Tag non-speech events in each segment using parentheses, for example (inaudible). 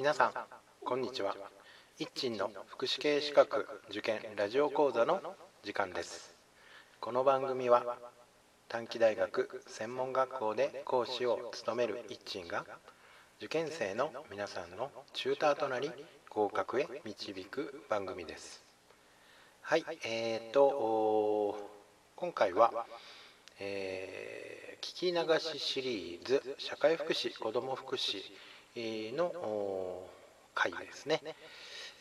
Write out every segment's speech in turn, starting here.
皆さんこんにちは。一鎮の福祉系資格受験ラジオ講座の時間です。この番組は短期大学専門学校で講師を務める一鎮が受験生の皆さんのチューターとなり合格へ導く番組です。はいえーと今回は、えー、聞き流しシリーズ社会福祉子ども福祉の回ですね、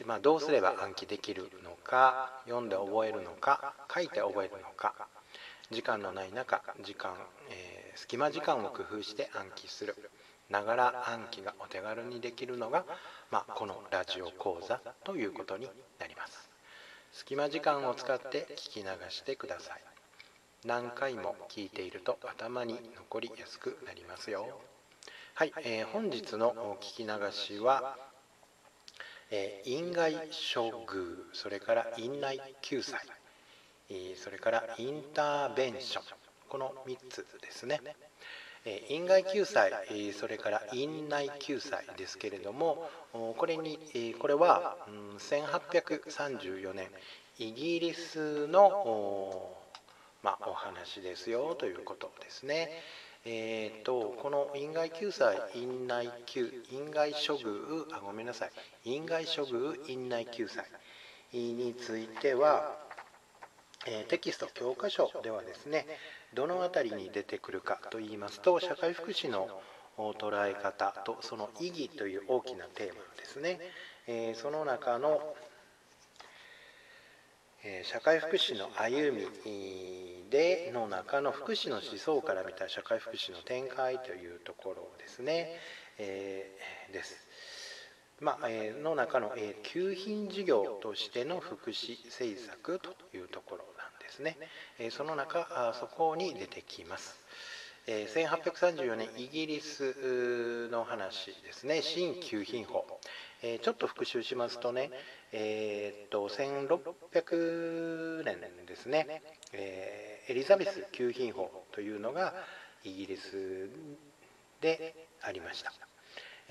まあ、どうすれば暗記できるのか読んで覚えるのか書いて覚えるのか時間のない中時間、えー、隙間時間を工夫して暗記する。ながら暗記がお手軽にできるのが、まあ、このラジオ講座ということになります。隙間時間を使って聞き流してください。何回も聞いていると頭に残りやすくなりますよ。はい、えー、本日の聞き流しは、えー、院外処遇それから院内救済、えー、それからインターベンションこの3つですね、えー、院外救済、えー、それから院内救済ですけれどもこれに、えー、これは、うん、1834年イギリスのまあ、お話ですよということですね。えーと、この院外救済院内救院外処遇あごめんなさい。院外処遇院内救済。については、え、テキスト教科書ではですねどの辺りに出てくるかといいますと社会福祉の捉え方とその意義という大きなテーマですね、え、その中の、え、社会福祉の歩みでの中の福祉の思想から見た社会福祉の展開というところですね、えー、です。まあえ、の中の、えー、給品事業としての福祉政策というところなんですね。え、その中あそこに出てきます。え、1834年イギリスの話ですね新給品法、えー、ちょっと復習しますとね、えー、っと1600年ですね、えー、エリザベス給品法というのがイギリスでありました。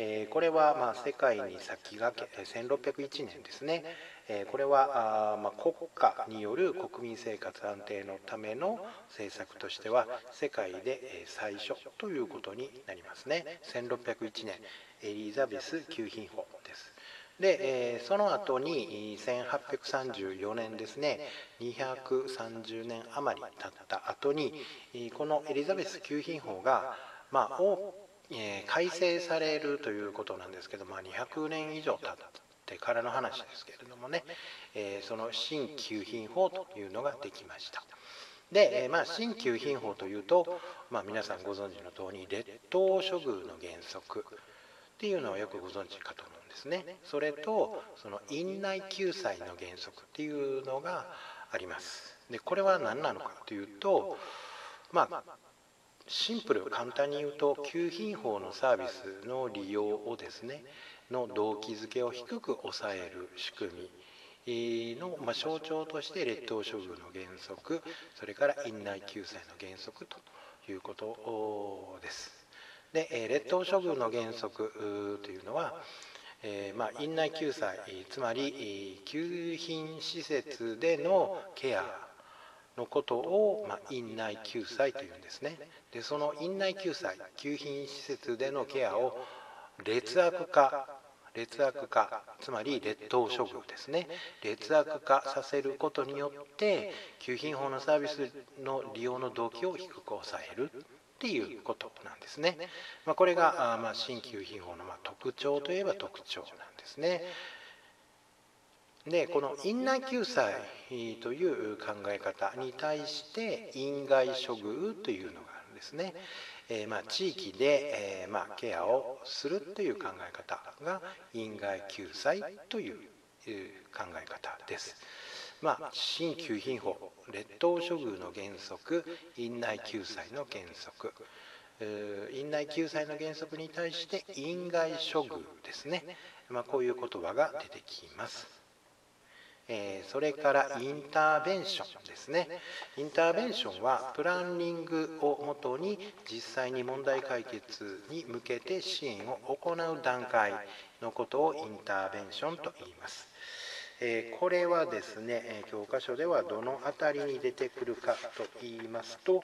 えこれはま世界に先駆け1601年ですね、えこれはあま国家による国民生活安定のための政策としては世界で最初ということになりますね。1601年エリザベス給品法。で、えー、その後に1834年ですね230年余り経った後にこのエリザベス給品法が、まあ、えー、改正されるということなんですけど、まあ、200年以上経ってからの話ですけれどもね、えー、その新給品法というのができました。で、え、まあ、新給品法というと、まあ、皆さんご存知の通り劣等処遇の原則っていうのはよくご存知かと思うんですねそれとその院内救済の原則っていうのがありますでこれは何なのかというとまあシンプル簡単に言うと給品法のサービスの利用をですねの動機づけを低く抑える仕組みの、ま、象徴として劣等処遇の原則それから院内救済の原則ということです。で、え劣等処遇の原則というのは、えー、まあ、院内救済つまり給品施設でのケアのことを、まあ、院内救済というんですね。でその院内救済給品施設でのケアを劣悪化劣悪化つまり劣等処遇ですね。劣悪化させることによって給品法のサービスの利用の動機を低く抑える。っていうことなんですね。まあ、これがあまあ新旧品法のま特徴といえば特徴なんですね。でこの院内救済という考え方に対して院外処遇というのがあるんですね。えー、まあ地域で、えー、まあケアをするという考え方が院外救済という考え方です。まあ、新旧品法劣等処遇の原則院内救済の原則院内救済の原則に対して院外処遇ですね、まあ、こういう言葉が出てきます。えそれからインターベンションですねインターベンションはプランニングをもとに実際に問題解決に向けて支援を行う段階のことをインターベンションと言います。えこれはですね教科書ではどの辺りに出てくるかと言いますと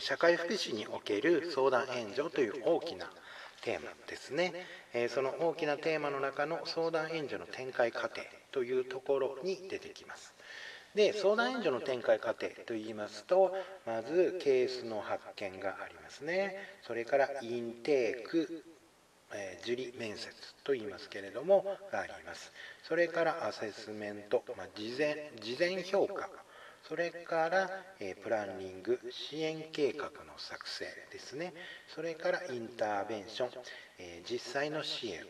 社会福祉における相談援助という大きなテーマですね。その大きなテーマの中の相談援助の展開過程というところに出てきます。で相談援助の展開過程といいますとまずケースの発見がありますね。それからインテークえ受理面接と言いますけれどもがあります。それからアセスメント、まあ、事前事前評価。それから、えプランニング支援計画の作成ですね。それからインターベンション、え実際の支援。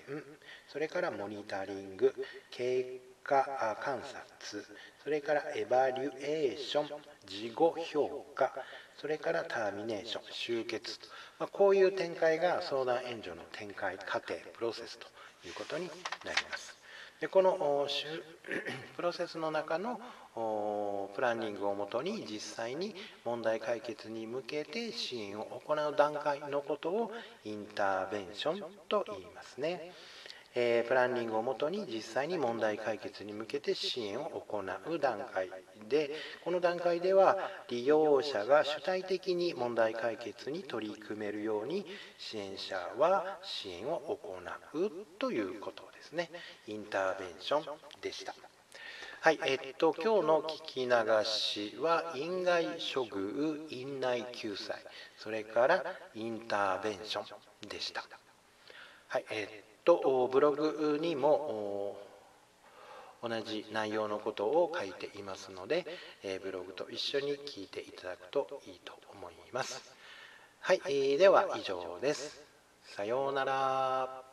それからモニタリング経過観察。それからエバリュエーション。事後評価それからターミネーション終結と、まあ、こういう展開が相談援助の展開過程プロセスということになりますでこの (clears throat) プロセスの中のプランニングをもとに実際に問題解決に向けて支援を行う段階のことをインターベンションと言いますね。えプランニングをもとに実際に問題解決に向けて支援を行う段階でこの段階では利用者が主体的に問題解決に取り組めるように支援者は支援を行うということですねインターベンションでした。はい、えっと、今日の聞き流しは、院外処遇、院内救済、それからインターベンションでした。はい、えっと、ブログにも同じ内容のことを書いていますので、えブログと一緒に聞いていただくといいと思います。はい、では以上です。さようなら。